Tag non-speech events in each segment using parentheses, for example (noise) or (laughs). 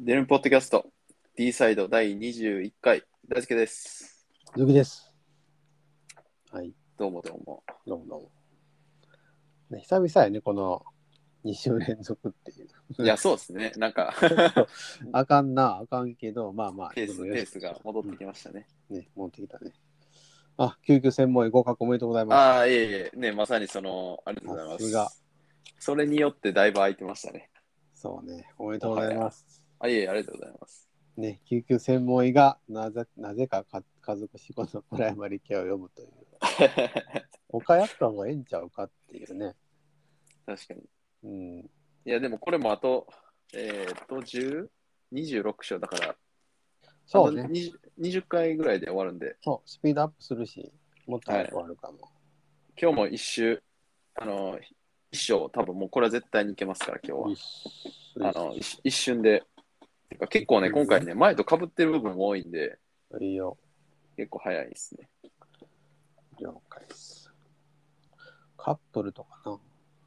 デルンポッドキャスト D サイド第21回大輔です。鈴木です。はい、どうもどうも。どうもどうも。ね、久々やね、この2週連続っていう。いや、そうですね。なんかあかんな、あかんけど、まあまあ、ペースでもよしペースが戻ってきましたね。ね、戻ってきたね。あ、救急専門医合格おめでとうございまああ、いえいえ、ね、まさにその、ありがとうございまさすがす。それによってだいぶ空いてましたね。す。そうね、おめでとうございます。あ、いえありがとうございます。ね、救急専門医がなぜなぜかか家族仕事のプライマリケアを読むという。(laughs) 他やった方がええんちゃうかっていうね。確かに。うん。いや、でもこれもあと、えーっと、10、26章だから、そうねあと。20 20回ぐらいで終わるんで、そう、スピードアップするし、もっと早く終わるかも。今日も一周、あの、一章、多分もうこれは絶対にいけますから、今日は。あの一一瞬で。てか結構ね、今回ね、前と被ってる部分も多いんで、いいよ。結構早いですね。了解です。カップルとかな？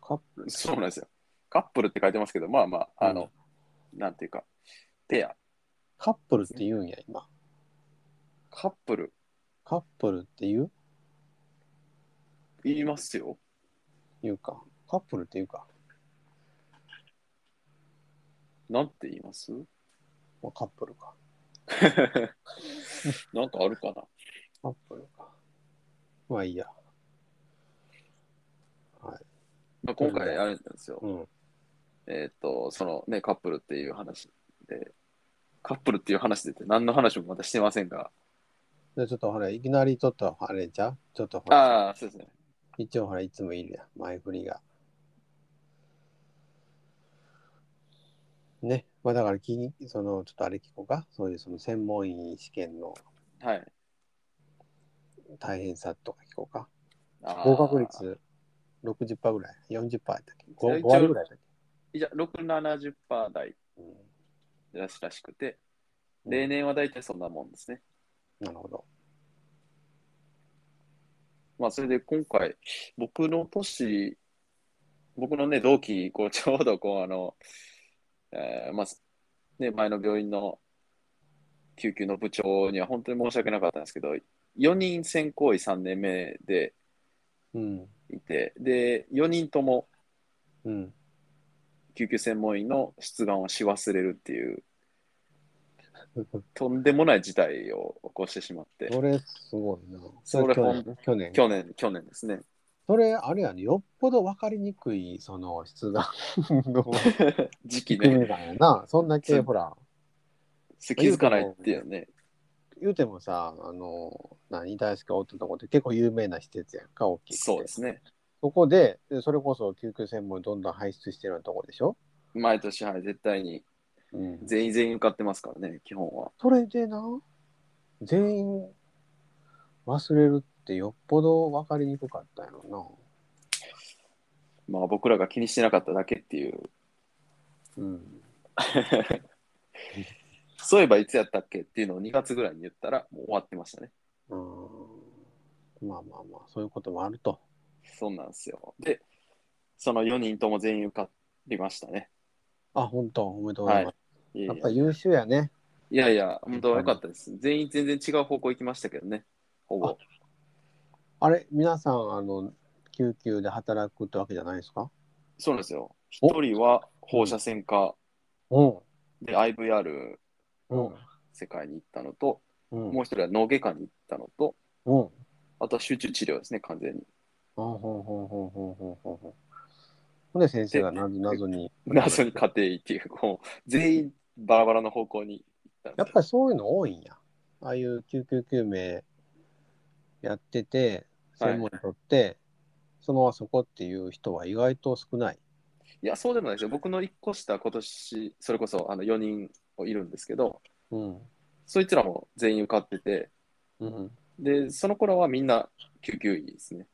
カップルそうなんですよ。カップルって書いてますけど、まあまあ、あの、なんていうか、ペア、カップルって言うんや、今。カップル、カップルって言う？言いますよ。言うか。カップルって言うか。なんて言います？まあ、カップルか。(laughs) なんかあるかなカップルか。まあいいや。はい。まあ、今回あれなんですよ。うん。えっ、と、そのね、カップルっていう話で、カップルっていう話でって何の話もまだしてませんが、じゃあちょっとほら、いきなりちょっとあれじゃうちょっとほら、ああ、そうですね。一応ほら、いつもいるやん。前振りが。ね。まあだからき、その、ちょっとあれ聞こうか？そういうその専門医試験のはい。大変さとか聞こうか？あー合格率60%ぐらい、40%やったっけ？5, 一応割ぐらいだっけ、いや、6、70%台うんらしらしくて、例年は大体そんなもんですね。なるほど。まあ、それで今回、僕の年、僕のね、同期、こう、ちょうど、こう、あの、えーまあ、ね、前の病院の救急の部長には本当に申し訳なかったんですけど、4人選考医3年目でうん。いて、で、4人ともうん。救急専門医の出願をし忘れるっていう、とんでもない事態を起こしてしまって、それすごいな。それ。去年、去年ですね。それ、あれやね、よっぽど分かりにくい、その質がの (laughs) 時期ね、なんやな。そんだけ、ほら、気づかないっていうね。言うてもさ、あの、何、大好きがおったとこって結構有名な施設やんか、大きくて。そうですね。そこで、でそれこそ救急専門にどんどん輩出してるようなとこでしょ？毎年、はい、絶対にうん。全員全員受かってますからね、基本は。それでな、全員忘れるってよっぽど分かりにくかったんやろまあ僕らが気にしてなかっただけっていう。な。うん。(laughs) そういえばいつやったっけっていうのを2月ぐらいに言ったらもう終わってましたね。うん。まあまあまあ、そういうこともあると。そうなんですよ。で、その4人とも全員受かりましたね。あ、本当？おめでとうございます。いやいややっぱ優秀やね。いやいや、本当は良かったです。全員全然違う方向行きましたけどね、ほぼ。あれ、皆さん、あの、救急で働くってわけじゃないですか？そうなんですよ。一人は放射線科で IVR の世界に行ったのと、もう一人は脳外科に行ったのと、あとは集中治療ですね、完全に。ほうほうほうほうほうほうほう。ほんで先生が謎謎に。(laughs) 謎に家庭医っていう、こう、全員バラバラの方向に行ったやっぱりそういうの多いんや。ああいう救急救命やってて、はい専門にとって、そのままそこっていう人は意外と少ない。いや、そうでもないですよ。僕の1個下、今年、それこそあの4人いるんですけど、うん。そいつらも全員受かってて、うん。で、その頃はみんな救急医ですね。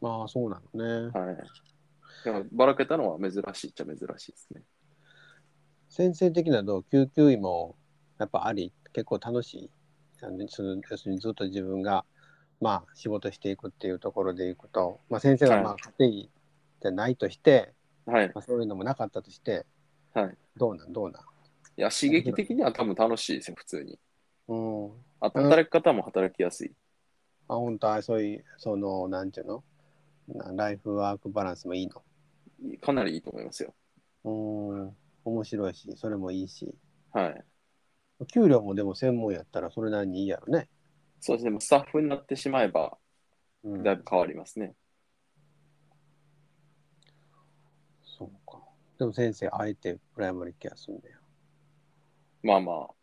まあ、そうなのね。はい。だからばらけたのは珍しいっちゃ珍しいですね。先生的などう？救急医もやっぱあり、結構楽しい？あのその要するにずっと自分が、まあ、仕事していくっていうところでいくと、まあ、先生がまあはい家庭医じゃないとして、はい。まあ、そういうのもなかったとして、はい。どうなん？どうなん？いや、刺激的には多分楽しいですよ、普通に。うん。働き方も働きやすい。あ、本当はそういう、その、なんていうの？なライフワークバランスもいいの？かなりいいと思いますよ。うん。面白いし、それもいいし。はい。給料もでも専門やったらそれなりにいいやろね。そうですね、もうスタッフになってしまえば、うん、だいぶ変わりますね。そうか。でも先生、あえてプライマリケアすんだよ。まあまあ、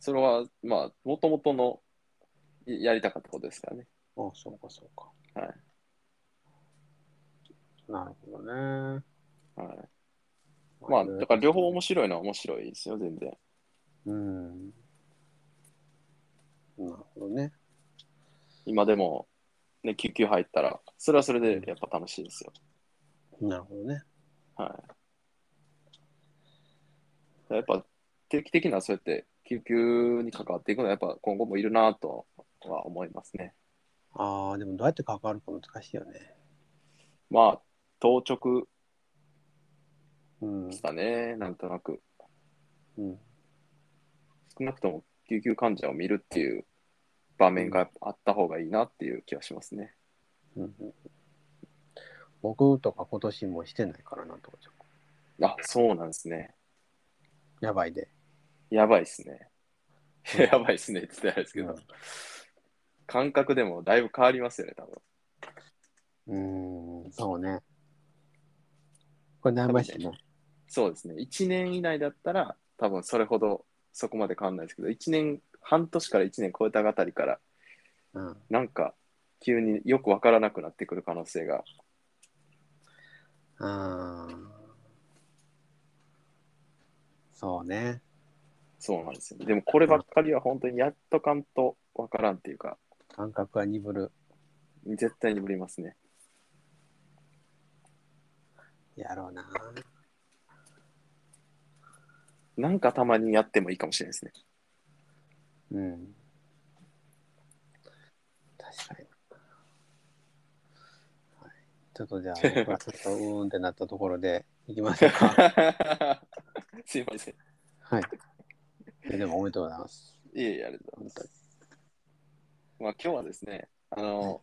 それは、まあ、もともとのいやりたかったことですからね。あそうか、そうか。はい。なるほどね。はい。まあ、だから両方面白いのは面白いですよ、全然。うん。なるほどね。今でも、ね、救急入ったら、それはそれでやっぱ楽しいですよ。なるほどね。はい。やっぱ定期的なそうやって救急に関わっていくのはやっぱ今後もいるなとは思いますね。ああ、でもどうやって関わるか難しいよね。まあ、当直うんで。すかね、なんとなく。うん。少なくとも救急患者を見るっていう場面があった方がいいなっていう気はしますね。うんうん、僕とか今年もしてないからなとかあ、そうなんですね。とやばいで。やばいっすね。やばいっすねって言ってないですけど、うん感覚でもだいぶ変わりますよね、多分。うーん、そうね。これ悩ましいね？そうですね。1年以内だったら、多分それほどそこまで変わんないですけど、1年、半年から1年超えたあたりから、うん。なんか急によくわからなくなってくる可能性が、あーそうね。そうなんですよ、ね。でもこればっかりは本当にやっとかんとわからんっていうか、感覚は鈍る。絶対に無理ますね。やろうな。なんかたまにやってもいいかもしれないですね。うん。確かに。はい、ちょっとじゃあ、(laughs) 僕はちょっとうーんってなったところでいきましょうか。(laughs) すいません。はい。えでもおめでとうございます。いえいえ、ありがとうございます。まあ今日はですね、あの、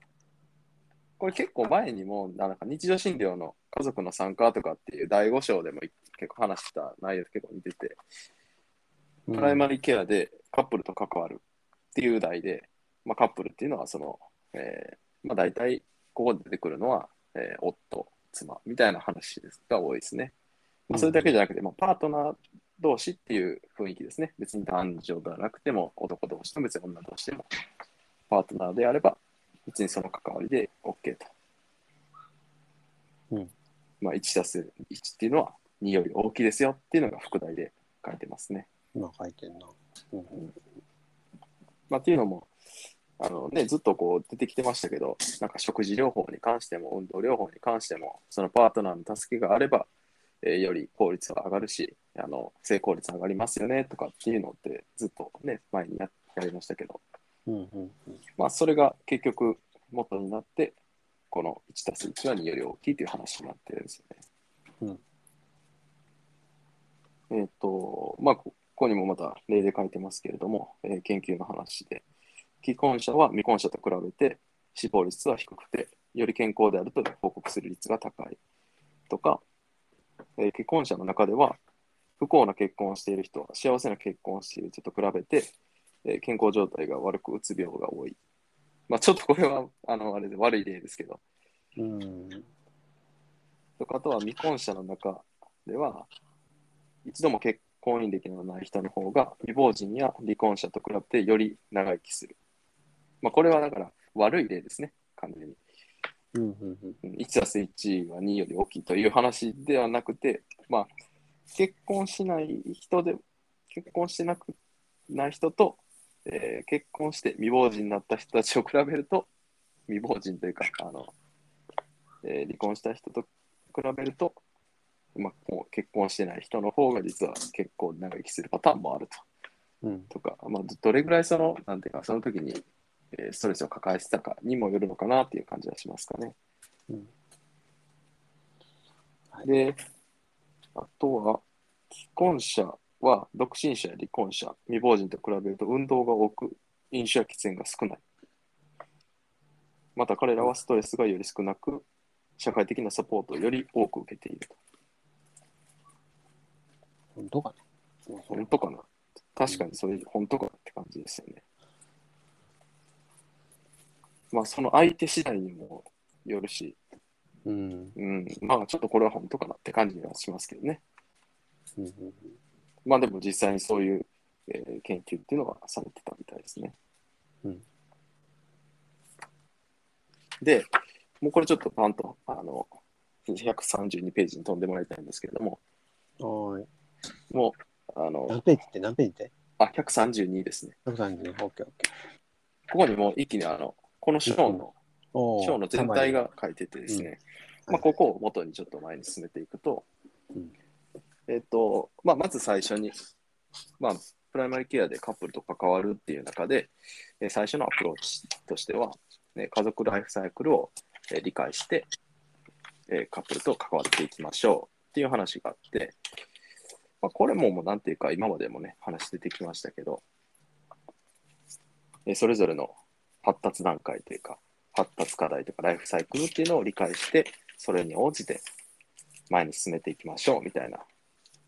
これ結構前にも、なんか日常診療の家族の参加とかっていう第5章でも結構話した内容結構似てて、プライマリリーケアでカップルと関わるっていう題で、まあ、カップルっていうのはその、えーまあ、大体ここで出てくるのは、えー夫、妻みたいな話が多いですね。まあ、それだけじゃなくて、まあ、パートナー同士っていう雰囲気ですね。別に男女ではなくても、男同士と別に女同士でも、パートナーであれば、別にその関わりで OK と。うんまあ、1たす1っていうのは2より大きいですよっていうのが副題で書いてますね。今書いてんな。うんまあ、っていうのも、あのね、ずっとこう出てきてましたけど、なんか食事療法に関しても、運動療法に関しても、そのパートナーの助けがあれば、えーより効率が上がるし、あの成功率上がりますよねとかっていうのって、ずっとね、前にややりましたけど、うんうんうんまあ、それが結局元になって、この1たす1は2より大きいという話になってるんですよね。えっ、と、まあ、こここにもまた例で書いてますけれども、えー研究の話で、既婚者は未婚者と比べて死亡率は低くて、より健康であると報告する率が高いとか、えー既婚者の中では、不幸な結婚をしている人は幸せな結婚をしている人と比べて、えー健康状態が悪くうつ病が多い。まあ、ちょっとこれは (laughs) あのあれで悪い例ですけど、うんとかあとは未婚者の中では、一度も結婚姻歴のない人の方が未亡人や離婚者と比べてより長生きする。まあ、これはだから悪い例ですね、完全に。うんうんうんうん1たす1は2より大きいという話ではなくて、まあ、結婚しない人で、結婚してなくない人と、えー結婚して未亡人になった人たちを比べると、未亡人というか、あの、えー離婚した人と比べると、まあ、もう結婚してない人の方が実は結構長生きするパターンもあると。うんとか、まあ、どどれぐらいその、なんていうか、その時に、えーストレスを抱えてたかにもよるのかなっていう感じはしますかね。うんはいで、あとは、既婚者は独身者や離婚者、未亡人と比べると運動が多く、飲酒や喫煙が少ない。また彼らはストレスがより少なく、社会的なサポートをより多く受けていると。本当かな本当かな？確かにそれ本当かなって感じですよね。まあその相手次第にもよるし、うん。うん、まあちょっとこれは本当かなって感じはしますけどね。うんうんまあでも実際にそういう、えー研究っていうのがされてたみたいですね。うんで、もうこれちょっとパンと、あの、132ページに飛んでもらいたいんですけれども、はーい。もう、あの、何ページって何ページって？あ、132ですね。?132。オッケーオッケー。ここにもう一気にあの、この章の、章の全体が書いててですね、うんまあ、ここを元にちょっと前に進めていくと、うんえっ、と、まあ、まず最初に、まあ、プライマリーケアでカップルと関わるっていう中で、え最初のアプローチとしては、ね、家族ライフサイクルを、え理解して、えカップルと関わっていきましょうっていう話があって、まあ、これももうなんていうか今までもね話出てきましたけど、えそれぞれの発達段階というか発達課題とかライフサイクルっていうのを理解してそれに応じて前に進めていきましょうみたいな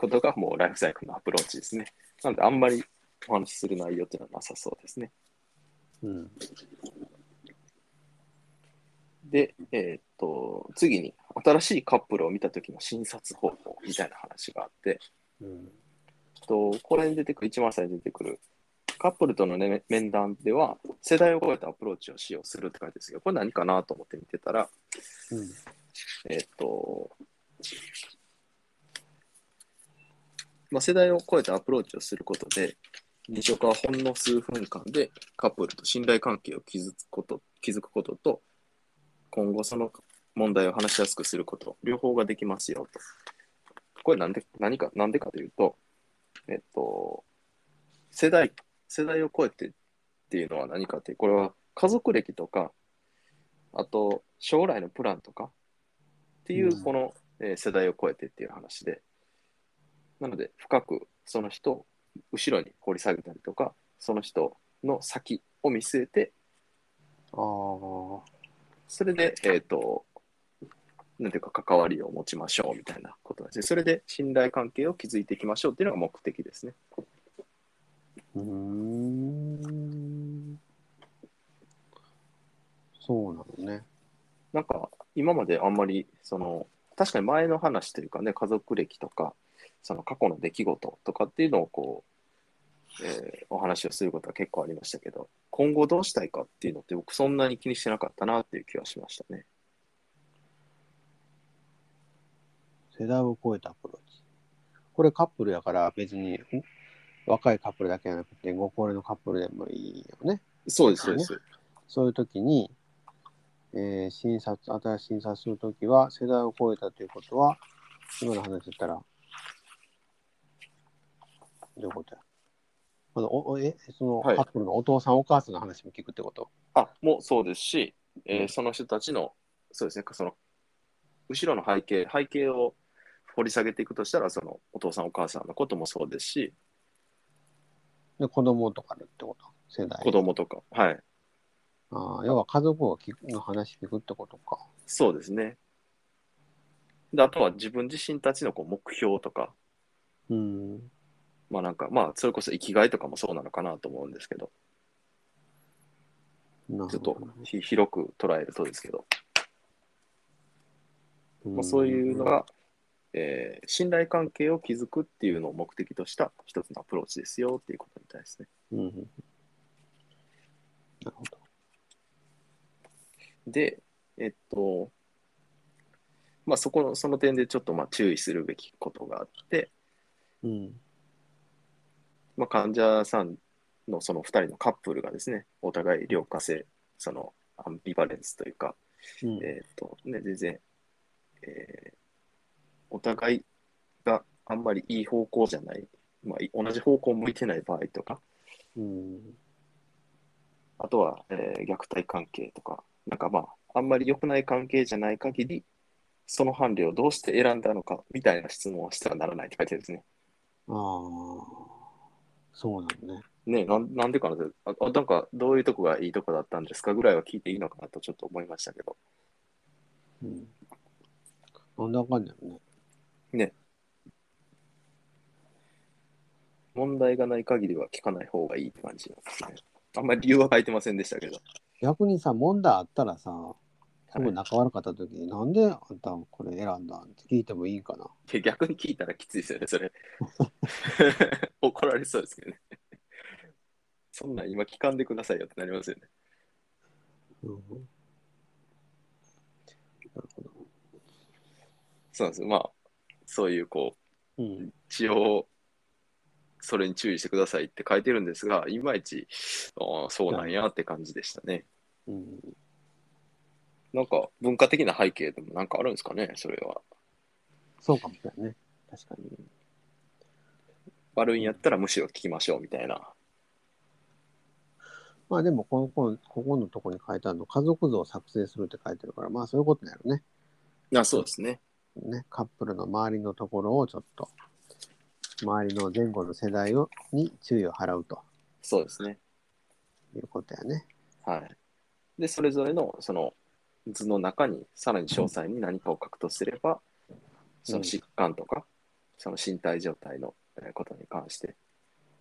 ことがもうライフサイクルのアプローチですね。なのであんまりお話しする内容っていうのはなさそうですね。うん。で、えーっと、次に、新しいカップルを見たときの診察方法みたいな話があって、うん。とこれに出てくる、一番最初に出てくる、カップルとの、ね、面談では、世代を超えたアプローチを使用するって書いてあるんですけど、これ何かなと思って見てたら、うん。えーっと、まあ、世代を超えたアプローチをすることで、二職はほんの数分間でカップルと信頼関係を築くこと築くことと、今後その問題を話しやすくすること、両方ができますよと。これなんで何か、なんでかというと、えっと、世代、世代を超えてっていうのは何かって、これは家族歴とか、あと将来のプランとかっていううんこの、えー世代を超えてっていう話で、なので深くその人を後ろに掘り下げたりとか、その人の先を見据えて、ああ。それで、えっ、と、なんていうか関わりを持ちましょうみたいなことですね。それで信頼関係を築いていきましょうっていうのが目的ですね。うーん。そうなのね。なんか今まであんまりその確かに前の話というかね家族歴とかその過去の出来事とかっていうのをこう、えーお話をすることは結構ありましたけど今後どうしたいかっていうのって僕そんなに気にしてなかったなっていう気はしましたね。世代を超えたアプローチ。これカップルやから別にん若いカップルだけじゃなくてご高齢のカップルでもいいよね。そうですそうです。そういう時に、えー診察、新しい診察するときは世代を超えたということは、今の話だったら、どういうことや？このおおえそのはい。カップルのお父さん、お母さんの話も聞くってこと？あもうそうですし、えーうん。その人たちのそうですねその後ろの背景背景を掘り下げていくとしたらそのお父さんお母さんのこともそうですし。で子供とかでってこと？世代。子供とか。はい。ああ要は家族を聞くの話聞くってことか。そうですね。であとは自分自身たちのこう目標とか、うん。まあなんか、まあそれこそ生きがいとかもそうなのかなと思うんですけど、なちょっと広く捉えるとですけど、うんまあ、そういうのが、えー信頼関係を築くっていうのを目的とした一つのアプローチですよっていうことみたいですね。うんうん。なるほど。で、えっと、まあそこの、その点でちょっとまあ注意するべきことがあって、うん。まあ、患者さんのその2人のカップルがですね、お互い良化性、そのアンビバレンスというか、うん。えっ、とね、全然、えーお互いがあんまりいい方向じゃない、まあ、い同じ方向を向いてない場合とか、うん。あとは、えー虐待関係とか、なんかまあ、あんまり良くない関係じゃない限り、その伴侶をどうして選んだのかみたいな質問をしてはならないって書いてあるんですね。ああ、そうなのね。ねなんなんでかなってあ、あなんかどういうとこがいいとこだったんですかぐらいは聞いていいのかなとちょっと思いましたけど。うん。なんだかんだよね。ね。問題がない限りは聞かない方がいいって感じなんですね。あんまり理由は書いてませんでしたけど。逆にさ、問題あったらさ、すごい仲悪かった時に、なんであんたこれ選んだんって聞いてもいいかな。いや逆に聞いたらきついですよね、それ。(laughs) (laughs) 怒られそうですけどね。(laughs) そんなん今聞かんでくださいよってなりますよね。うん。なるほど。そうなんですよ。まあ、そういうこう、うん。一応、それに注意してくださいって書いてるんですが、いまいち、ああそうなんやって感じでしたね。うん。なんか、文化的な背景でもなんかあるんですかね、それは。そうかもしれないね。確かに。悪いんやったらむしろ聞きましょうみたいな。まあでもこのこの、ここのとこに書いてあるの、家族像を作成するって書いてるから、まあそういうことなのね。あそうですね。ね、カップルの周りのところをちょっと、周りの前後の世代をに注意を払うとそうですね。いうことやね。はい。で、それぞれのその図の中にさらに詳細に何かを書くとすれば、その疾患とか、その身体状態のえーことに関して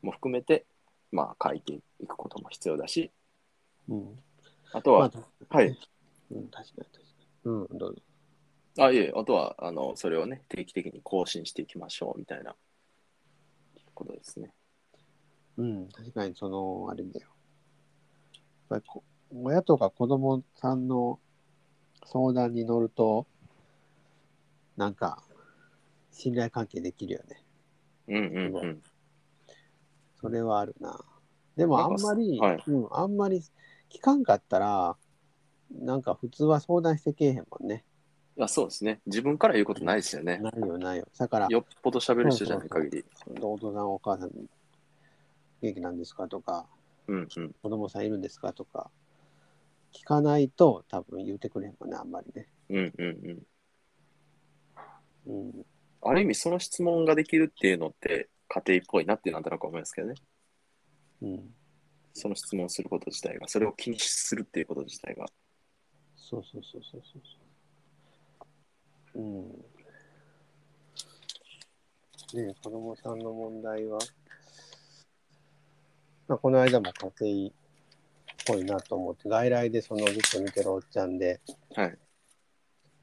も含めて、まあ書いていくことも必要だし、うん。あとは、まあはい。うん、確かに確かに。うん、どうぞ。あ、いえ、あとは、あの、それをね、定期的に更新していきましょうみたいなことですね。うん、確かにその、あれだよ。やっぱりこ親とか子供さんの相談に乗ると、なんか、信頼関係できるよね。うんうんうん。それはあるな。でもあんまり、はいうん、あんまり聞かんかったら、なんか普通は相談してけえへんもんね。いや、そうですね。自分から言うことないですよね。ないよ、ないよ。だから、よっぽど喋る人じゃない限り。お父さん、お母さん、元気なんですかとか、うんうん。子供さんいるんですかとか、聞かないと多分言うてくれへんもんね、あんまりね。うんうんうん。うん。ある意味、その質問ができるっていうのって、家庭っぽいなってなんとなく思いますけどね。うん。その質問すること自体が、それを気にするっていうこと自体が。そうそうそうそうそうそう。うん。ねえ子供さんの問題は、まあ、この間も家庭っぽいなと思って、外来でそのずっと見てるおっちゃんで、はい。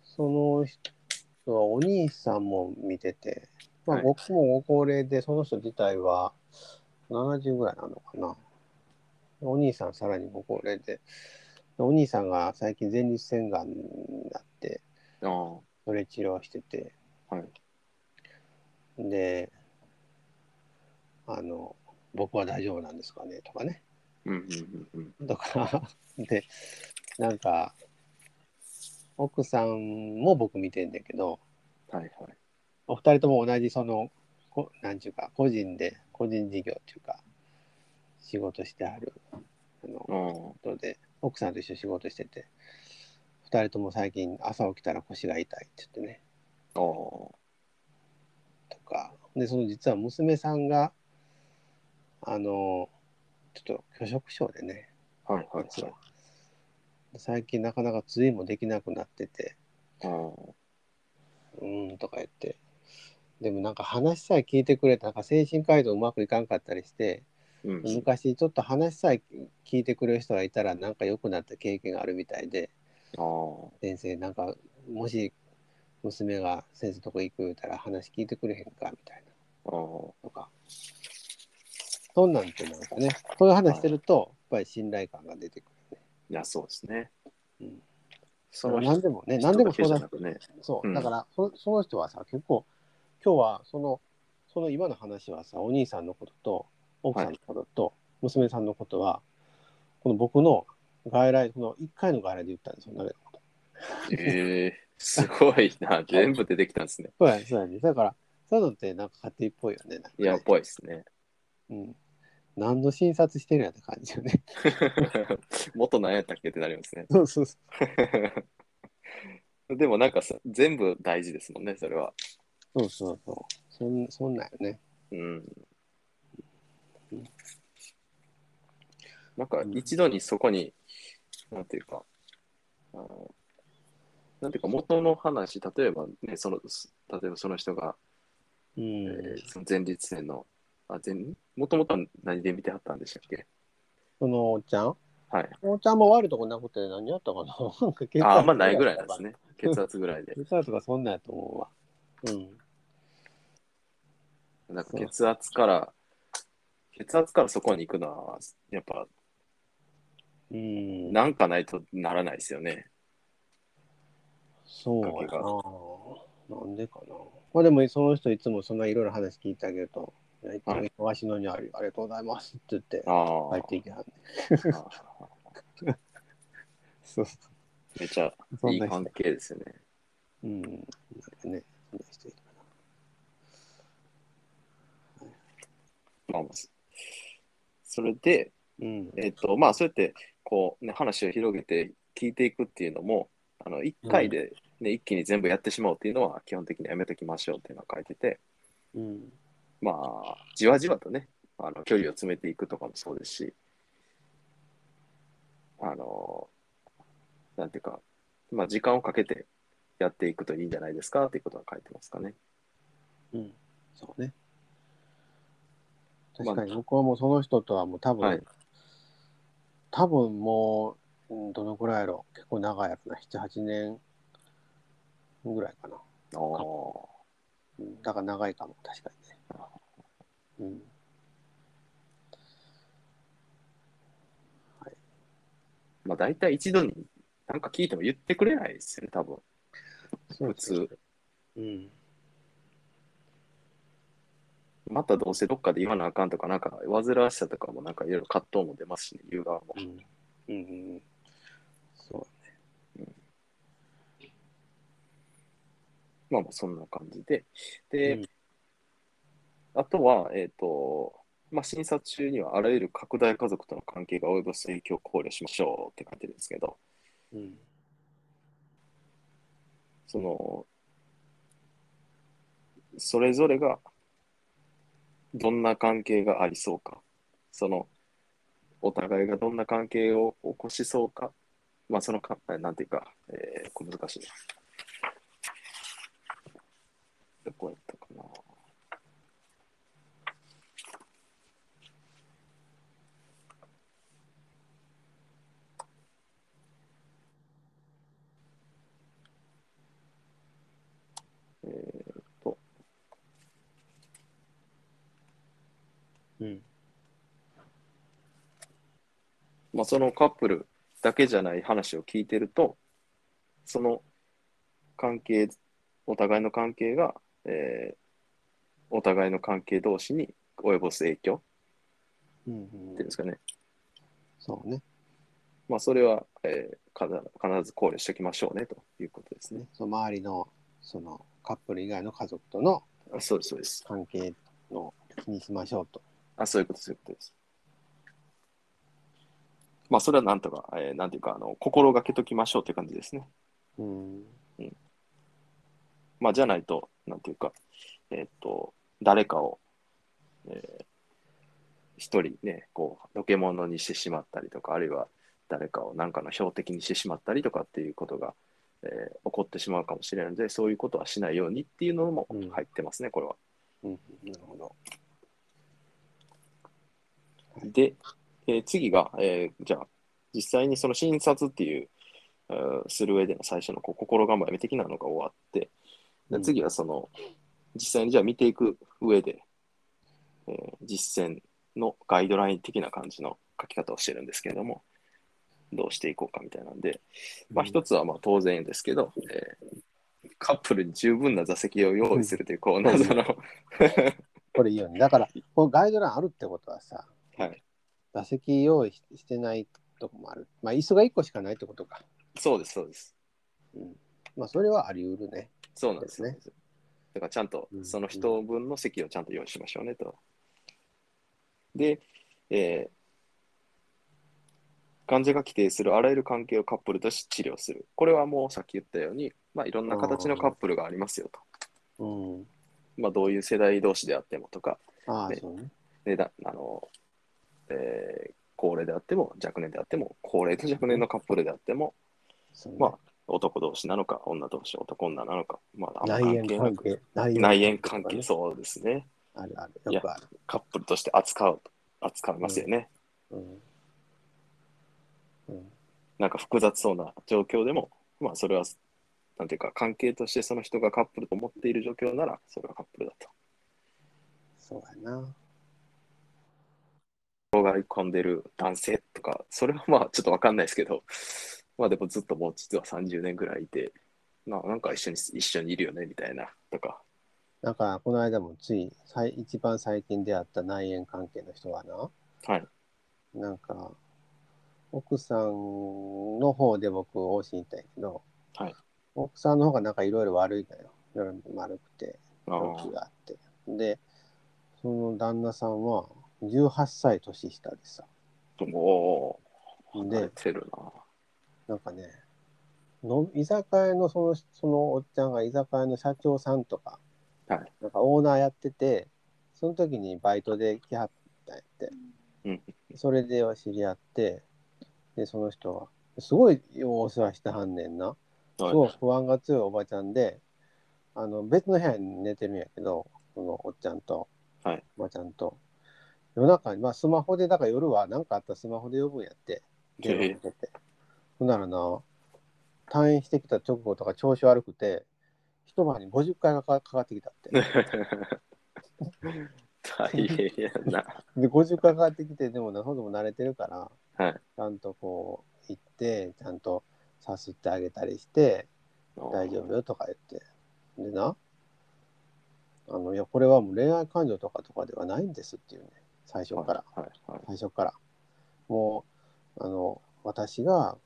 その人はお兄さんも見てて、まあ、はい僕もご高齢で、その人自体は70ぐらいなのかな。お兄さんさらにご高齢で、お兄さんが最近前立腺がんになって。それ治療してて、はい。で、あの、僕は大丈夫なんですかねとかね。うんうんうんうん。とか、(laughs) で、なんか、奥さんも僕見てんだけど、はいはい。お二人とも同じその、こなんちゅうか、個人で、個人事業っていうか、仕事してある、あの、ああ。人で、奥さんと一緒に仕事してて、二人とも最近朝起きたら腰が痛いって言ってね。とか、で、その実は娘さんが、あの、ちょっと拒食症でね、はいはい実ははい。最近なかなか通院もできなくなってて。うーんとか言って、でもなんか話さえ聞いてくれた、なんか精神科医とうまくいかんかったりして、うん。昔ちょっと話さえ聞いてくれる人がいたらなんか良くなった経験があるみたいで。先生なんかもし娘が先生のとこ行く言うたら話聞いてくれへんかみたいな。とか。そんなんってなんかね、そういう話してると、やっぱり信頼感が出てくるいや、そうですね。うんそのね。何でもね、人何でも人相談だね。そうう、んだからそその人はさ、結構、今日はその、その今の話はさ、お兄さんのことと、奥さんのことと、娘さんのことは、この僕の外来、この1回の外来で言ったんですよ、投げたこと。ええすごいな。(laughs) 全部出てきたんですね。そうやね、そうやね。だから、そういうのってなんか家庭っぽいよね。ねいや、ぽいですね。うん。何の診察してるんやって感じよね。(laughs) 元何やったっけってなりますね。そうそうそう。(laughs) でもなんかさ全部大事ですもんね、それは。そうそうそう。そんそんなんよね。うんうん。なんかうん一度にそこに、なんていうか、あのなんていうか元の話、例えばね、その、例えばその人が、うん。えーその前立腺の、あ、前、もともとは何で見てはったんでしたっけ？そのおっちゃん？はい。おっちゃんも悪いとこなくて何やったかな？(laughs) なんか血圧あ、あんまないぐらいなんですね。血圧ぐらいで。血圧がそんなんやと思うわ。うん。なんか血圧から、血圧からそこに行くのは、やっぱ、うん。なんかないとならないですよね。そうな。なんでかな。まあでもその人いつもそんないろいろ話聞いてあげると、いやいつもはい忙しいのにありありがとうございますって言ってあ帰っていきはんね。あ。そうそめっちゃいい関係ですよね。うん。なんかね、そんな人いるかまあ、まあそれで、な。うん。えっと、まあ、そうやって、こう、ね、話を広げて聞いていくっていうのも、あの、一回で、ね、一気に全部やってしまおうっていうのは、基本的にやめときましょうっていうのを書いてて、うん。まあ、じわじわとね、あの、距離を詰めていくとかもそうですし、あの、なんていうか、まあ、時間をかけてやっていくといいんじゃないですかっていうことは書いてますかね。うん。そうね。まあ確かに僕はもうその人とはもう多分、はい多分もう、うんどのくらいやろ結構長いやつな、7、8年ぐらいかな。ああ。うんだから長いかも、確かにね。うん。まあ、大体一度になんか聞いても言ってくれないですよね、多分。そう普通。うん。またどうせどっかで言わなあかんとか、なんか煩わしさとかもなんかいろいろ葛藤も出ますしね、言う側も。うん。うんうんうん。そうまあまあそんな感じで。ね。で、うんあとは、えっ、と、まあ、診察中にはあらゆる拡大家族との関係が及ぼす影響を考慮しましょうって書いてるんですけど、うん。その、それぞれがどんな関係がありそうか、その、お互いがどんな関係を起こしそうか、まあ、そのか、なんていうか、えー、難しいな。どったかな。えーっと、うん。まあ、そのカップルだけじゃない話を聞いてると、その関係、お互いの関係が、えーお互いの関係同士に及ぼす影響うんっていうんうんですかね。そうね。まあ、それは、えー必ず考慮しておきましょうねということですね。ねその周りのそのカップル以外の家族とのあそうです、そうです。関係の気にしましょうと。あ、そういうこと、そういうことです。まあ、それはなんとか、えーなんていうか、あの心がけときましょうという感じですね。うん。まあ、じゃないと、なんていうか、えーっと、誰かを、えー一人ね、こう、のけ者にしてしまったりとか、あるいは誰かを何かの標的にしてしまったりとかっていうことが、えー起こってしまうかもしれないので、そういうことはしないようにっていうのもうん入ってますね、これは。うん。なるほど。で、えー次が、えーじゃあ、実際にその診察っていう、えーする上での最初のこう心構え的なのが終わって、でうん。次はその、実際にじゃあ見ていく上で、えー実践のガイドライン的な感じの書き方をしてるんですけれども、どうしていこうかみたいなんで、まあ一つはまあ当然ですけど、えーカップルに十分な座席を用意するという、こう、謎の、(laughs) これいいよね。だから、このガイドラインあるってことはさ、はい、座席用意ししてないとこもある。まあ、椅子が1個しかないってことか。そうです、そうです。うん。まあ、それはあり得るね。そうなんですですね。だからちゃんとうんその人分の席をちゃんと用意しましょうねと。で、えー患者が規定するあらゆる関係をカップルとして治療する。これはもうさっき言ったように、まあ、いろんな形のカップルがありますよと。うん。まあ、どういう世代同士であってもとか、ああ、ねあの、えー高齢であっても若年であっても高齢と若年のカップルであっても、ねまあ、男同士なのか女同士男女なのか、まあ、あんま内縁関係。内内縁関係そうですねあるある。よくある。カップルとして扱う扱いますよね、うん。うん。なんか複雑そうな状況でもまあそれはなんていうか関係としてその人がカップルと思っている状況ならそれがカップルだとそうやな。転がり込んでる男性とかそれはまあちょっとわかんないですけど (laughs) まあでもずっともう実は30年ぐらいいてななんか一緒に一緒にいるよねみたいなとかなんか、この間もつい、最一番最近出会った内縁関係の人はな、はいなんか、奥さんの方で僕、往診行ったんやけど、はい奥さんの方がなんかいろいろ悪いのよ。いろいろ丸くて、あ病気ーがあって。で、その旦那さんは18歳年下でさ、おおでてるな。なんかね、の居酒屋のそのそのおっちゃんが居酒屋の社長さんとか、はい。なんかオーナーやってて、その時にバイトで来はったんやって。うん。それで知り合って、で、その人は、すごいお世話してはんねんな。すはい。ごい不安が強いおばちゃんで、あの別の部屋に寝てるんやけど、そのおっちゃんと、はい。おばちゃんと。夜中に、まあスマホで、だから夜は何かあったらスマホで呼ぶんやって、電話かけて。ほんならな、退院してきた直後とか調子悪くて、一晩に50回がかかかってきたって。(laughs) 大変やな (laughs) で、50回かかってきて、でもな、ほども慣れてるから、はいちゃんとこう、行って、ちゃんとさすってあげたりして、大丈夫よとか言って。でな、あの、いや、これはもう恋愛感情とかとかではないんですっていうね、最初から。はいはいはい最初から。もう、あの、私が、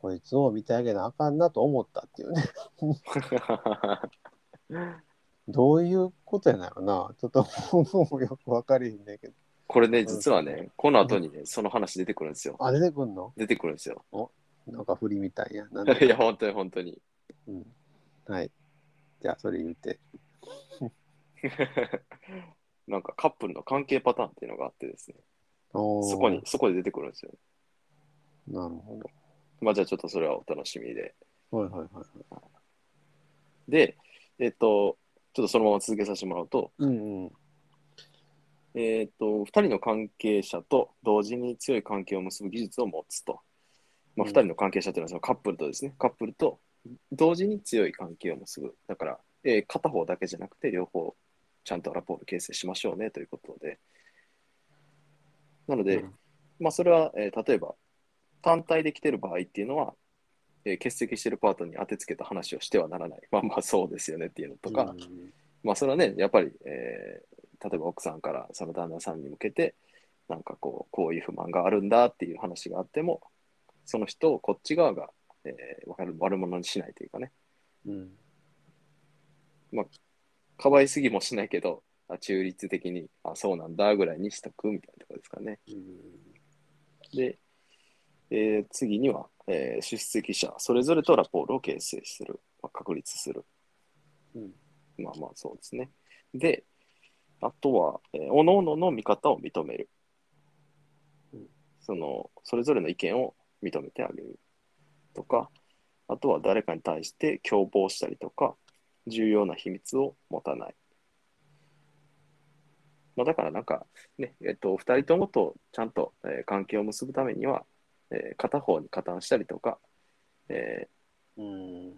こいつを見てあげなあかんなと思ったっていうね。(laughs) どういうことやなのな。ちょっともうよくわかりへんねんけど。これね、実はね、この後にね、その話出てくるんですよ。あ、出てくんの？出てくるんですよ。なんか振りみたいや。なんでいや、本当に本当に。うん。はい。じゃあ、それ言って。(laughs) なんかカップルの関係パターンっていうのがあってですね、そこに、。そこで出てくるんですよ。なるほど。まあじゃあちょっとそれはお楽しみで。はいはいはい。で、えっと、ちょっとそのまま続けさせてもらうと、うんうん。えっと、2人の関係者と同時に強い関係を結ぶ技術を持つと。まあ、うん2人の関係者というのはそのカップルとですね、カップルと同時に強い関係を結ぶ。だから、えー片方だけじゃなくて、両方ちゃんとラポール形成しましょうねということで。なので、うんまあ、それは、えー例えば、単体で来てる場合っていうのは、えー欠席してるパートに当てつけた話をしてはならない。(laughs) まあまあそうですよねっていうのとか、うんまあそれはね、やっぱり、えー例えば奥さんからその旦那さんに向けて、なんかこう、こういう不満があるんだっていう話があっても、その人をこっち側が、えー、悪悪者にしないというかね、うん。かばいすぎもしないけど、あ中立的に、あ、そうなんだぐらいにしとくみたいなところですかね。うんで、えー次には、えー出席者、それぞれとラポールを形成する、まあ、確立する。うんまあまあそうですね。で、あとは、えー、各々の見方を認める。うんその、それぞれの意見を認めてあげるとか、あとは誰かに対して共謀したりとか、重要な秘密を持たない。まあ、だからなんか、ね、えっと、二人ともとちゃんと、えー関係を結ぶためには、えー片方に加担したりとか、えうん。ー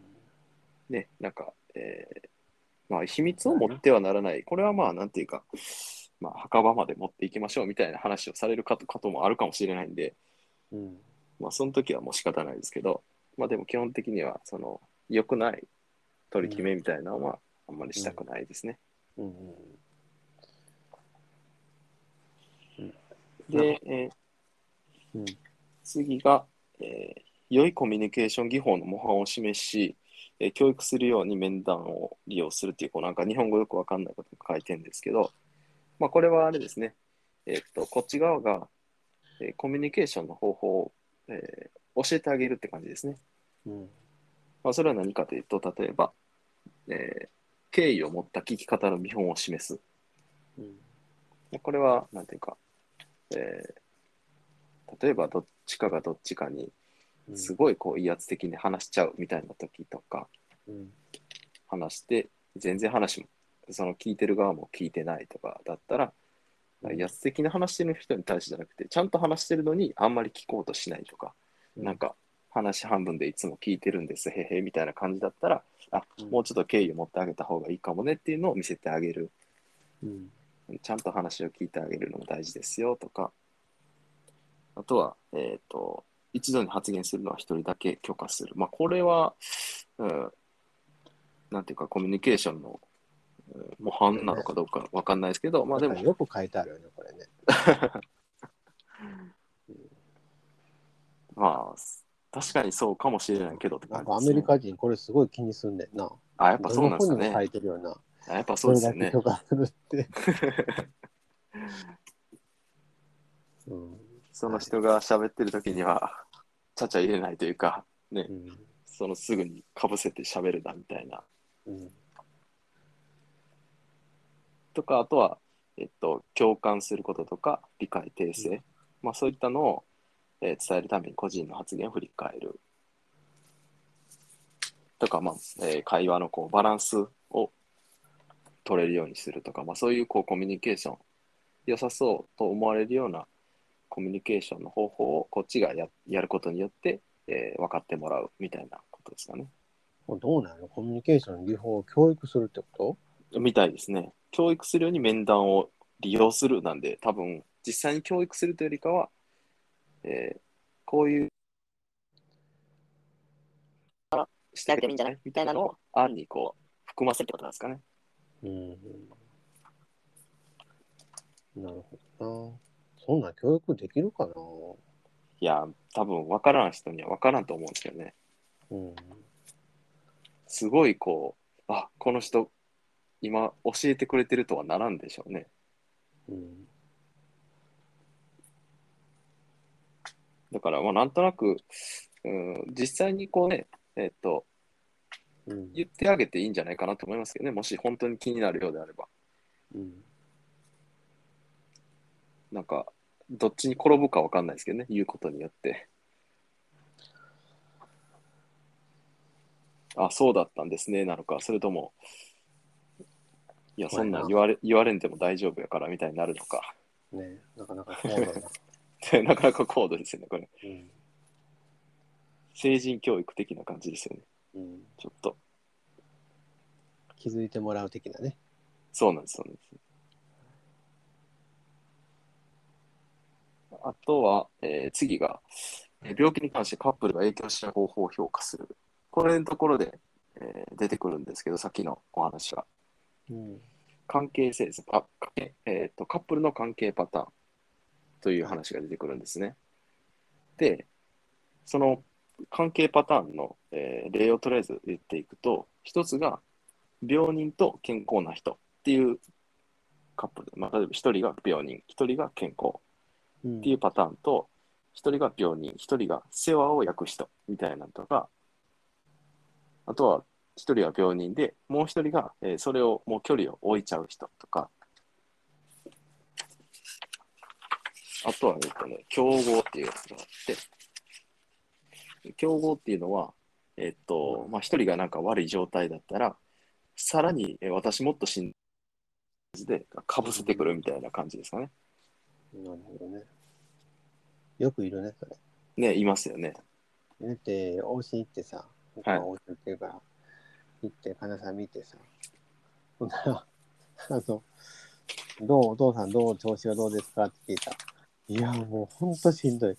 ね、なんか、えーまあ、秘密を持ってはならない。これはまあ、なんていうか、まあ、墓場まで持っていきましょうみたいな話をされる方こともあるかもしれないんで、うん。まあ、その時はもう仕方ないですけど、まあ、でも基本的には、その、良くない取り決めみたいなのは、あんまりしたくないですね。うん。で、えーうん次が、えー良いコミュニケーション技法の模範を示し、えー教育するように面談を利用するっていう、こうなんか日本語よくわかんないことが書いてるんですけど、まあ、これはあれですね、えーっと、こっち側が、えーコミュニケーションの方法を、えー教えてあげるって感じですね。うん。まあ、それは何かというと、例えば、えー敬意を持った聞き方の見本を示す。うん。まあこれは、なんていうか、えー例えばどっちかがどっちかにうんすごいこう威圧的に話しちゃうみたいな時とか、うん話して、全然話も、その聞いてる側も聞いてないとかだったら、うん威圧的な話してる人に対してじゃなくて、ちゃんと話してるのにあんまり聞こうとしないとか、うんなんか話半分でいつも聞いてるんです、へへみたいな感じだったら、あ、うんもうちょっと敬意を持ってあげた方がいいかもねっていうのを見せてあげる。うんちゃんと話を聞いてあげるのも大事ですよとか、あとは、えっ、と、一度に発言するのは一人だけ許可する。まあ、これは、うん、なんていうか、コミュニケーションのうん模範なのかどうかわかんないですけど、まあでもよく書いてあるよね、これね。(laughs) まあ、確かにそうかもしれないけどって感じね。かアメリカ人これすごい気にすんねんな。あ、やっぱそうなんですよね書。いてるよな。あやっぱそうですよねれだけ。許可するって。(laughs) うんその人が喋ってる時には、ちゃちゃ入れないというか、ねう、んそのすぐにかぶせて喋るなみたいな。うんとか、あとは、えっと、共感することとか、理解訂正、まあそういったのを、えー伝えるために個人の発言を振り返る。とか、まあ、えー会話のこうバランスを取れるようにするとか、まあそういうこうコミュニケーション、良さそうと思われるようなコミュニケーションの方法をこっちがややることによって、えー分かってもらうみたいなことですかね。どうなの？コミュニケーションの技法を教育するってこみたいですね。教育するように面談を利用するなんで、多分実際に教育するというよりかは、えーこういう、あしてあげてもいいんじゃない？みたいなのを案にこう含ませるってことなんですかね。とうん。なるほどな。そんなん教育できるかな？いや、多分分からん人には分からんと思うんですけどね。うん。すごいこう、あこの人、今教えてくれてるとはならんでしょうね。うん。だから、まあ、なんとなく、うん、実際にこうね、えっと、うん。言ってあげていいんじゃないかなと思いますけどね、もし本当に気になるようであれば。うん。なんか、どっちに転ぶかわかんないですけどね、言うことによって。あ、そうだったんですね、なのか、それとも、いや、そんなん言われ言われんでも大丈夫やからみたいになるのか。ねなかなか高度な。で (laughs) なかなか高度ですよね、これ。うん。成人教育的な感じですよね、うん。ちょっと。気づいてもらう的なね。そうなんです、そうなんです。あとは、えー次が、えー病気に関してカップルが影響しない方法を評価する。これのところで、えー出てくるんですけど、さっきのお話が。うん。関係性です。あえーとカップルの関係パターンという話が出てくるんですね。で、その関係パターンの、えー例をとりあえず言っていくと、一つが病人と健康な人っていうカップル。まあ、例えば一人が病人、一人が健康っていうパターンと、一人が病人、一人が世話を焼く人みたいなのとか、あとは一人は病人で、もう一人が、えーそれをもう距離を置いちゃう人とか、あとは、えっとね、競合っていうやつがあって、競合っていうのは、えっと、まあ、一人がなんか悪い状態だったら、さらに、えー私もっとしんで、かぶせてくるみたいな感じですかね。なるほどね。よくいるね、それ。ね、いますよね。だって、往診行ってさ、往診っていうから、行って、患者さん見てさ、ほんなら、あの、どう、お父さん、どう、調子はどうですか？って聞いたら。いや、もうほんとしんどい。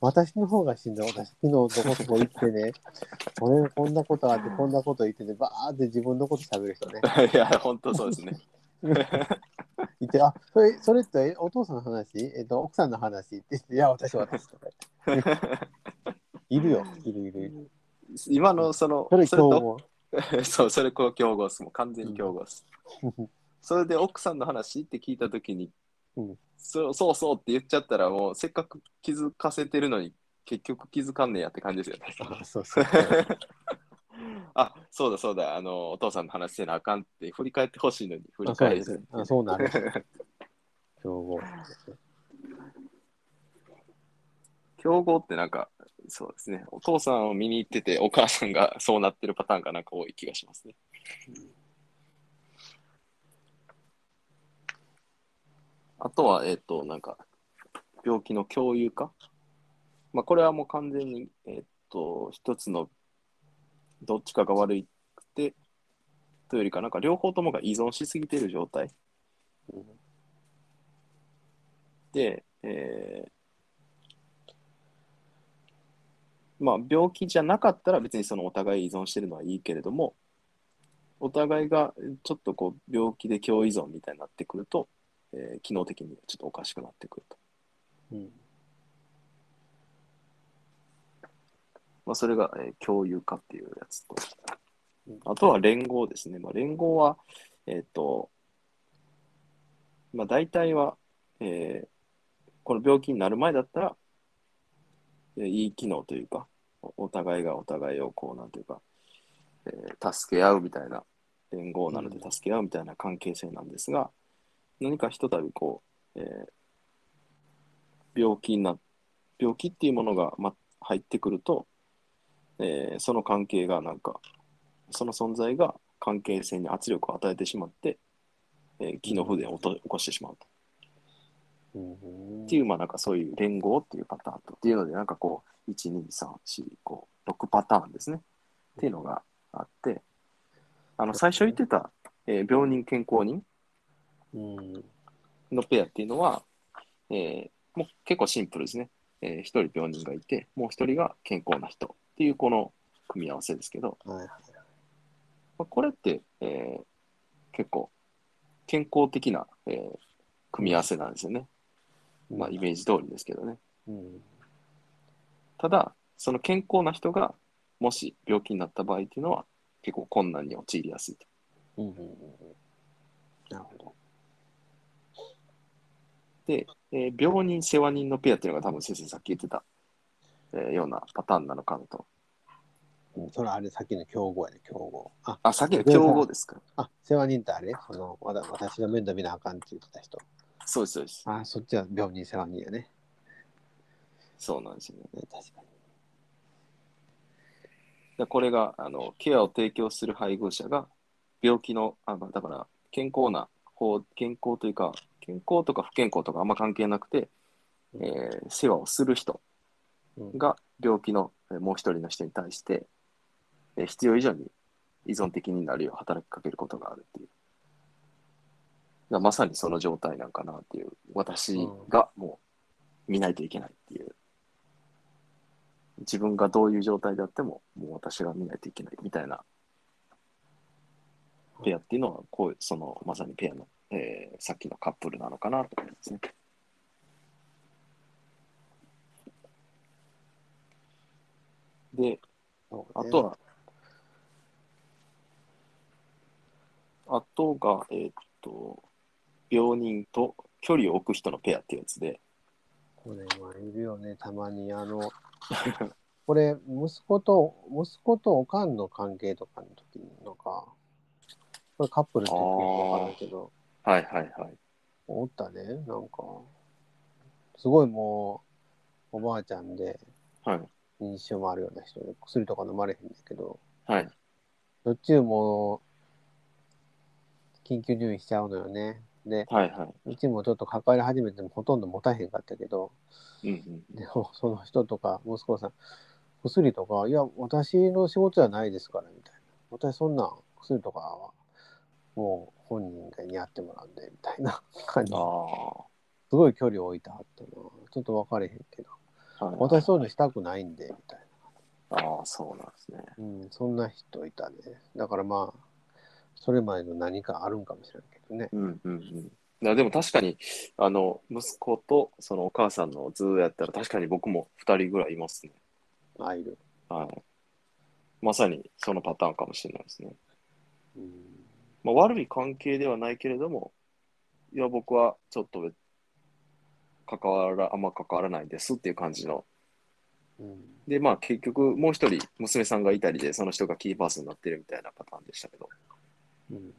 私の方がしんどい。私、昨日どこそこ行ってね、(laughs) 俺こんなことあって、こんなこと言ってて、バーって自分のこと喋る人ね。(laughs) いや、本当そうですね。(laughs) 言って、あ、それ、それってえお父さんの話？えっと、奥さんの話？って言って、いや、私、私とか言って。いるよ、いるいるいる。今のその、それ競合。そう、それこう競合です。もう完全に競合です。うんそれで奥さんの話って聞いたときに、うんそうそうそうって言っちゃったら、もうせっかく気づかせてるのに、結局気づかんねやって感じですよね。(laughs) あそうそう。あ、そうだそうだ、あの、お父さんの話せなあかんって振り返ってほしいのに振り返る。あそうなる。競合ですね。競合ってなんか、そうですね。お父さんを見に行ってて、お母さんがそうなってるパターンがなんか多い気がしますね。あとは、えっ、と、なんか、病気の共有化。まあ、これはもう完全に、えっ、と、一つの、どっちかが悪くて、というよりか、なんか両方ともが依存しすぎている状態。で、えーまあ、病気じゃなかったら別にそのお互い依存してるのはいいけれども、お互いがちょっとこう病気で共依存みたいになってくると、えー機能的にちょっとおかしくなってくると。うんまあ、それが、えー共有化っていうやつとうん。あとは連合ですね。まあ、連合は、えっ、と、まあ、大体は、えーこの病気になる前だったら、えーいい機能というか、おお互いがお互いをこう、なんていうか、えー助け合うみたいな、連合なのでうん助け合うみたいな関係性なんですが、何かひとたびこう、えー病気な、病気っていうものが、ま、入ってくると、えーその関係がなんか、その存在が関係性に圧力を与えてしまって、えー気の不全を起こしてしまうと。っていう、まあなんかそういう連合っていうパターンと、っていうので、なんかこう、1、2、3、4、5、6パターンですね。っていうのがあって、あの、最初言ってた、えー病人、健康人のペアっていうのは、えーもう結構シンプルですね。えー、1人病人がいて、もう1人が健康な人っていうこの組み合わせですけど、はいはいまあ、これって、えー結構健康的な、えー組み合わせなんですよね。まあ、イメージ通りですけどね。うんただ、その健康な人がもし病気になった場合っていうのは結構困難に陥りやすいと。うんうんうんうんなるほど。で、えー病人、世話人のペアっていうのが多分先生さっき言ってた、えーようなパターンなのかなと。うんそれあれ、さっきの競合やね、競合。あ、あ、さっきの競合ですか。あ、世話人ってあれ？その、わた私が面倒見なあかんって言ってた人。そうです、そうです。あ、そっちは病人世話人やね。そうなんですよね。ね確かに。でこれがあのケアを提供する配偶者が病気の、あまあだから健康な方、健康というか、健康とか不健康とかあんま関係なくて、えー世話をする人うんが病気のえーもう一人の人に対して、えー必要以上に依存的になるよう働きかけることがあるっていう。まさにその状態なんかなっていう、私がもう見ないといけないっていう。自分がどういう状態であっても、もう私が見ないといけないみたいなペアっていうのは、こう、その、まさにペアの、えーさっきのカップルなのかなと思いますね。で、あとは、あとが、えーっと、病人と距離を置く人のペアってやつで、これはいるよね、たまに。あの、(laughs) これ、息子と、息子とおかんの関係とかの時のか、これカップルって言ってるかわからないけど、はいはいはい。おったね、なんか、すごいもう、おばあちゃんで、はい。認知症もあるような人で、薬とか飲まれへんだけど、はい。どっちも、緊急入院しちゃうのよね。で、はいはい。うちもちょっと抱え始めてもほとんど持たへんかったけど、うんうん。でもその人とか息子さん薬とか「いや私の仕事じゃないですから」みたいな「私そんな薬とかはもう本人がにやってもらうんで」みたいな感じあすごい距離を置いてはったなちょっと分かれへんけどあ。はい、私そういうのしたくないんでみたいああ、そうなんですね。な、うん、そんな人いたねだからまあそれまでの何かあるんかもしれんけどねうんうんうん。いやでも確かに、あの、息子とそのお母さんの図やったら確かに僕も2人ぐらいいますね。ああいる、はい。まさにそのパターンかもしれないですね。うんまあ、悪い関係ではないけれども、いや、僕はちょっと別関わら、あんま関わらないですっていう感じの。うんで、まあ結局、もう一人娘さんがいたりで、その人がキーパーソンになってるみたいなパターンでしたけど。うん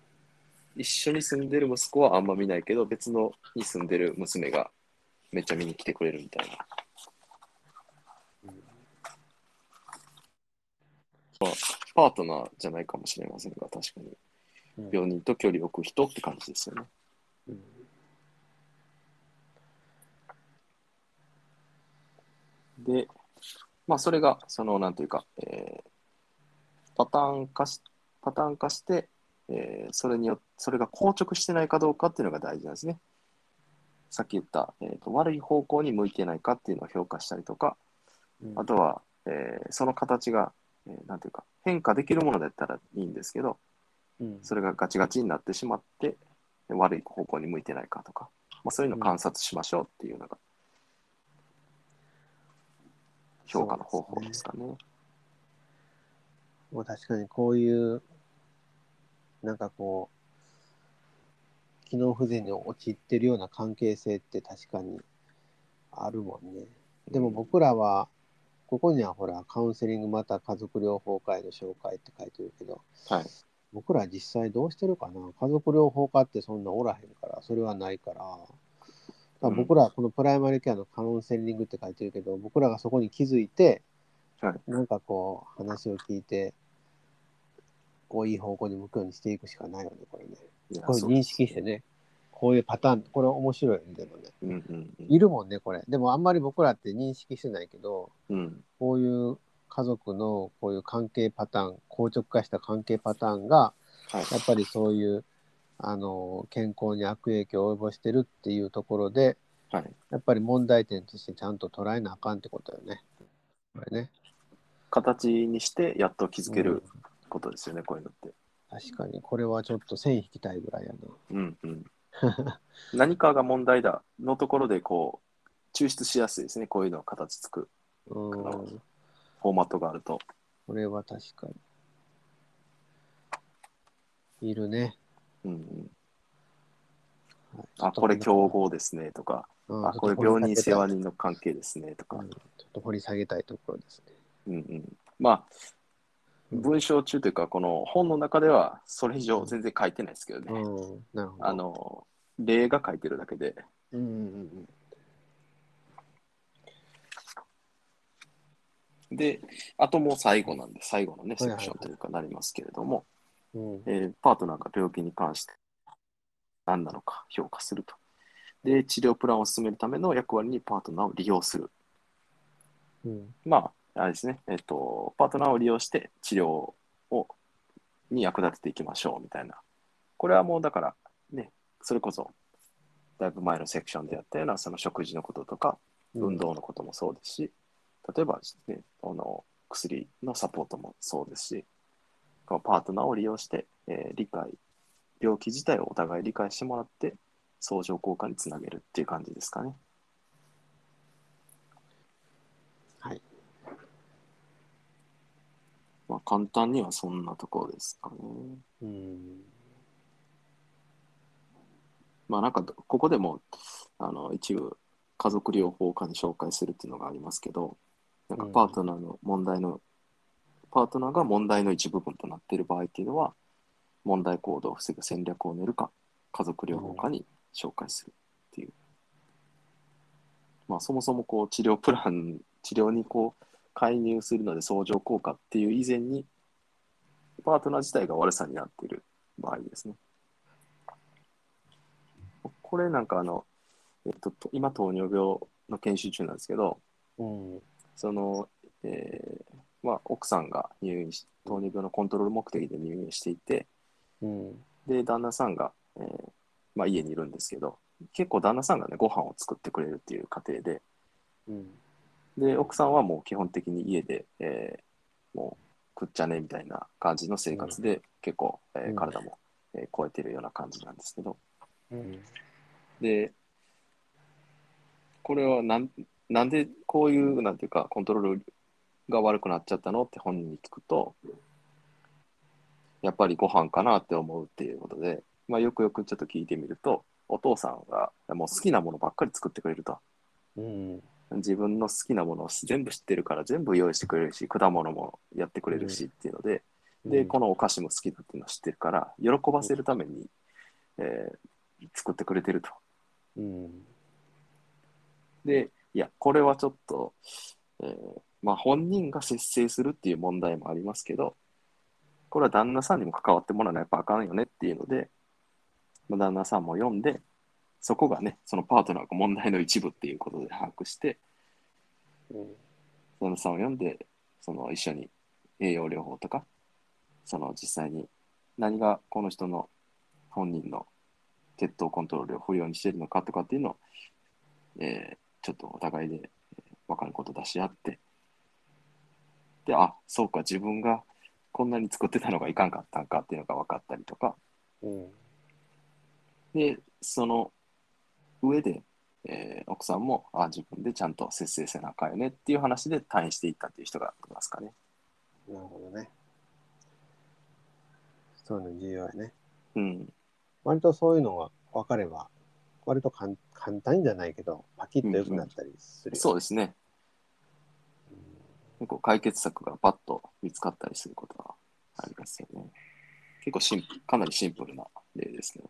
一緒に住んでる息子はあんま見ないけど、別のに住んでる娘がめっちゃ見に来てくれるみたいな。まあ、パートナーじゃないかもしれませんが、確かにうん病人と距離を置く人って感じですよね。うんで、まあ、それが、その、なんていうか、えーパターン化し、パターン化して、えーそれによそれが硬直してないかどうかっていうのが大事なんですね。さっき言った、えーと悪い方向に向いてないかっていうのを評価したりとか、うんあとは、えーその形が、えーなんていうか、変化できるものだったらいいんですけど、うんそれがガチガチになってしまって、悪い方向に向いてないかとか、まあ、そういうのを観察しましょうっていうのが、評価の方法ですかね。もう確かにこういう、なんかこう、機能不全に陥ってるような関係性って確かにあるもんね。でも僕らは、ここにはほら、カウンセリングまた家族療法会の紹介って書いてるけど、はい。僕ら実際どうしてるかな？家族療法家ってそんなおらへんから、それはないから。だから僕らこのプライマリケアのカウンセリングって書いてるけど、僕らがそこに気づいて、はいなんかこう話を聞いて、こういい方向に向くようにしていくしかないよね、これね。こういう認識して。ね、こういうパターン、これ面白いね、でもね。そうですうんうんいるもんね、これ。でもあんまり僕らって認識してないけど、うん。うん。こういう家族のこういう関係パターン、硬直化した関係パターンが、はい。やっぱりそういうあの健康に悪影響を及ぼしてるっていうところで、はい。やっぱり問題点としてちゃんと捉えなあかんってことよね。これね。形にしてやっと気づけうんることですよね、こういうのって。確かに、これはちょっと線引きたいぐらいやうんうん。(laughs) 何かが問題だのところで、こう、抽出しやすいですね、こういうのが形つくな。うん。フォーマットがあると。これは確かに。いるね。うんあ、これ競合ですね、とか、うんあ、これ病人世話人の関係ですね、とかうん。ちょっと掘り下げたいところですね。うんうん。まあ、文章中というか、この本の中では、それ以上全然書いてないですけどね。うん、なるほど。あの、例が書いてるだけで。うんうんで、あともう最後なんで、最後のね、セクションというかなりますけれども、えーパートナーが病気に関して何なのか評価すると。で、治療プランを進めるための役割にパートナーを利用する。うんまあ、あれですね、えっ、と、パートナーを利用して治療をに役立てていきましょうみたいな。これはもうだから、ね、それこそ、だいぶ前のセクションでやったような、その食事のこととか、運動のこともそうですし、例えば、ね、あの薬のサポートもそうですし、このパートナーを利用して、えー理解、病気自体をお互い理解してもらって、相乗効果につなげるっていう感じですかね。はい。まあ、簡単にはそんなところですかね。うん。まあなんかどここでもあの一部家族療法科に紹介するっていうのがありますけど、なんかパートナーの問題の、パートナーが問題の一部分となっている場合っていうのは、問題行動を防ぐ戦略を練るか、家族療法科に紹介するっていう。まあそもそもこう治療プラン、治療にこう介入するので相乗効果っていう以前に、パートナー自体が悪さになっている場合ですね。これなんかあの、えっと、と今糖尿病の研修中なんですけど、うん。その、えーまあ、奥さんが入院し、糖尿病のコントロール目的で入院していて、うん。で、旦那さんが、えーまあ、家にいるんですけど、結構旦那さんがね、ご飯を作ってくれるっていう過程で、うん。で、奥さんはもう基本的に家で、えーもう食っちゃねみたいな感じの生活で、結構、えーうん体も、えー超えてるような感じなんですけど、うん。で、これはなんなんでこういう、なんていうか、コントロールが悪くなっちゃったのって本人に聞くと、やっぱりご飯かなって思うっていうことで、まあ、よくよくちょっと聞いてみると、お父さんがもう好きなものばっかり作ってくれると。うん。自分の好きなものを全部知ってるから全部用意してくれるし、果物もやってくれるしっていうので、で、このお菓子も好きだっていうのを知ってるから、喜ばせるためにえー作ってくれてると。うん。で、いや、これはちょっと、えーまあ本人が節制するっていう問題もありますけど、これは旦那さんにも関わってもらわないとあかんよねっていうので、まあ、旦那さんも読んで、そこがね、そのパートナーが問題の一部っていうことで把握して、うん。旦那さんを読んで、その一緒に栄養療法とか、その実際に何がこの人の本人の血糖コントロールを不良にしているのかとかっていうのを、えーちょっとお互いでえー分かること出し合って、で、あ、そうか、自分がこんなに作ってたのがいかんかったんかっていうのが分かったりとか、うん。で、その上で、えー奥さんも、あ、自分でちゃんと節制せなあかんよねっていう話で退院していったっていう人がいますかね。なるほどね。そういうの重要やね。うん。割とそういうのが分かれば、割とかん簡単じゃないけど、パキッと良くなったりするよ、そうですね。結構解決策がパッと見つかったりすることはありますよね。結構シンプかなりシンプルな例ですね。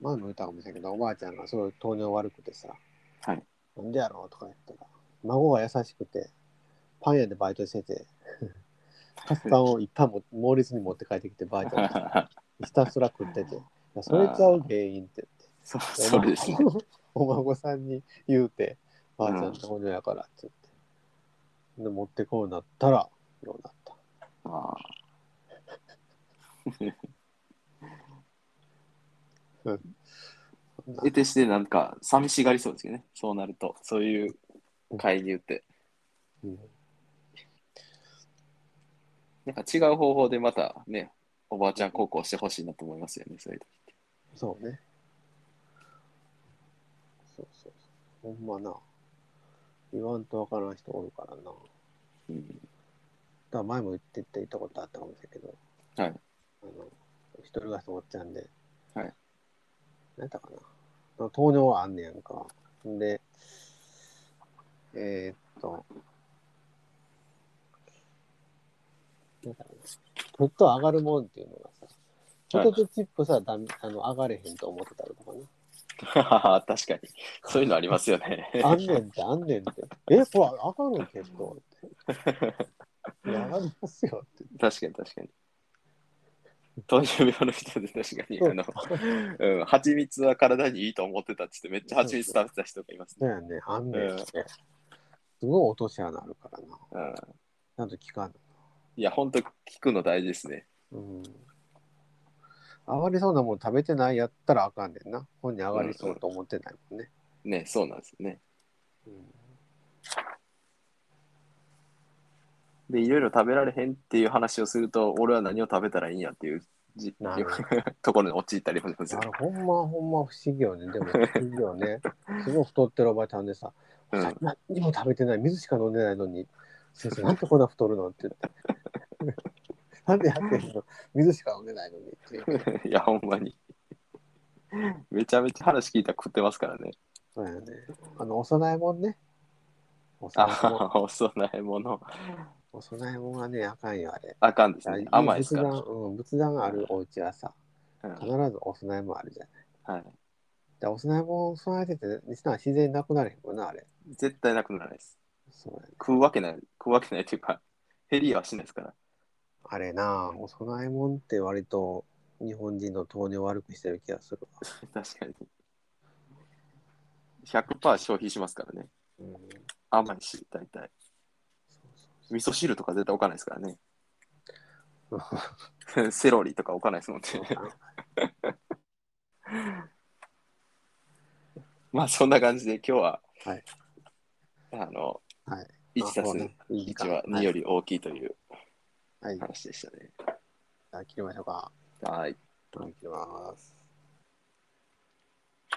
前も言ったかもしれないけど、おばあちゃんがすごい糖尿悪くてさ、はい。なんでやろう？とか言ったら、孫が優しくて、パン屋でバイトしてて、(laughs) カツパンをいっぱいも猛烈に持って帰ってきて、ばあちゃんがひたすら食ってて、いやそれちゃう原因ってそうそれですね。お孫さんに言うて、ばあちゃうんん糖尿やからって言って、で持ってこうなったら、ようなった？あうんあ。得てしてなんか寂しがりそうですよね。そうなると。そういう介入って。うんなんか違う方法でまたね、おばあちゃん高校してほしいなと思いますよね。そういう時。そうね。そうそうそう。ほんまな。言わんとわからん人おるからな。だかうん。ら前も言って言ったことあったかもしれんけど、はい。あの、一人暮らしのおっちゃんで、はい。何やったかな。糖尿はあんねやんか。んで、えー、っと、なんだろうな。血糖上がるもんっていうのがさ、ポテトチップさ、だあの上がれへんと思ってたりとかね。(laughs) 確かに。そういうのありますよね。あんねんって、あんねんって。え、これ、あかんの結構って。いや、上がりますよって。確かに確かに。糖尿病の人で確かに、あの、うん、蜂蜜は体にいいと思ってたって言って、めっちゃ蜂蜜食べてた人がいますね。だよね、あんねんって。すごい落とし穴あるからな。うん、ちゃんと聞かんいや、本当聞くの大事ですね。の。うん。上がりそうなもん食べてないやったらあかんねんな。本に上がりそうと思ってないもんね。ね、そうなんですよね。うんで、いろいろ食べられへんっていう話をすると、俺は何を食べたらいいんやっていうじ (laughs) ところに陥ったりもしますよあ。れほんまほんま不思議よね。でも不思議よね。(laughs) すごい太ってるおばちゃんでさ、うん何にも食べてない、水しか飲んでないのに、先生、なんでこんな太るのって言って。なんでやってんの？水しか飲んでないのに。(laughs) いや、ほんまに。めちゃめちゃ話聞いたら食ってますからね。そうやね。あの、お供え物ね。お供え物。あ、(laughs) お供え物。お供え物はね、あかんよ、あれ。あかんですね。甘いですから。仏壇、うん、仏壇があるお家はさ、うん必ずお供え物あるじゃない。はい、で、お供え物を備えてて、実は自然になくなれへんもんな、あれ。絶対なくならないです。そうやね。食うわけない、食うわけないというか、減りはしないですから。あれな、お供え物って割と日本人の糖尿悪くしてる気がするわ。(laughs) 確かに。100%消費しますからね。うん、甘いし、大体。味噌汁とか絶対置かないですからね。(laughs) セロリとか置かないですもんね。まあそんな感じで今日は、はいあの、はい。1たすあそうねいい時間1は2より大きいというはい。じ話でしたね。ゃあ切りましょうか。はい。はい、切ります。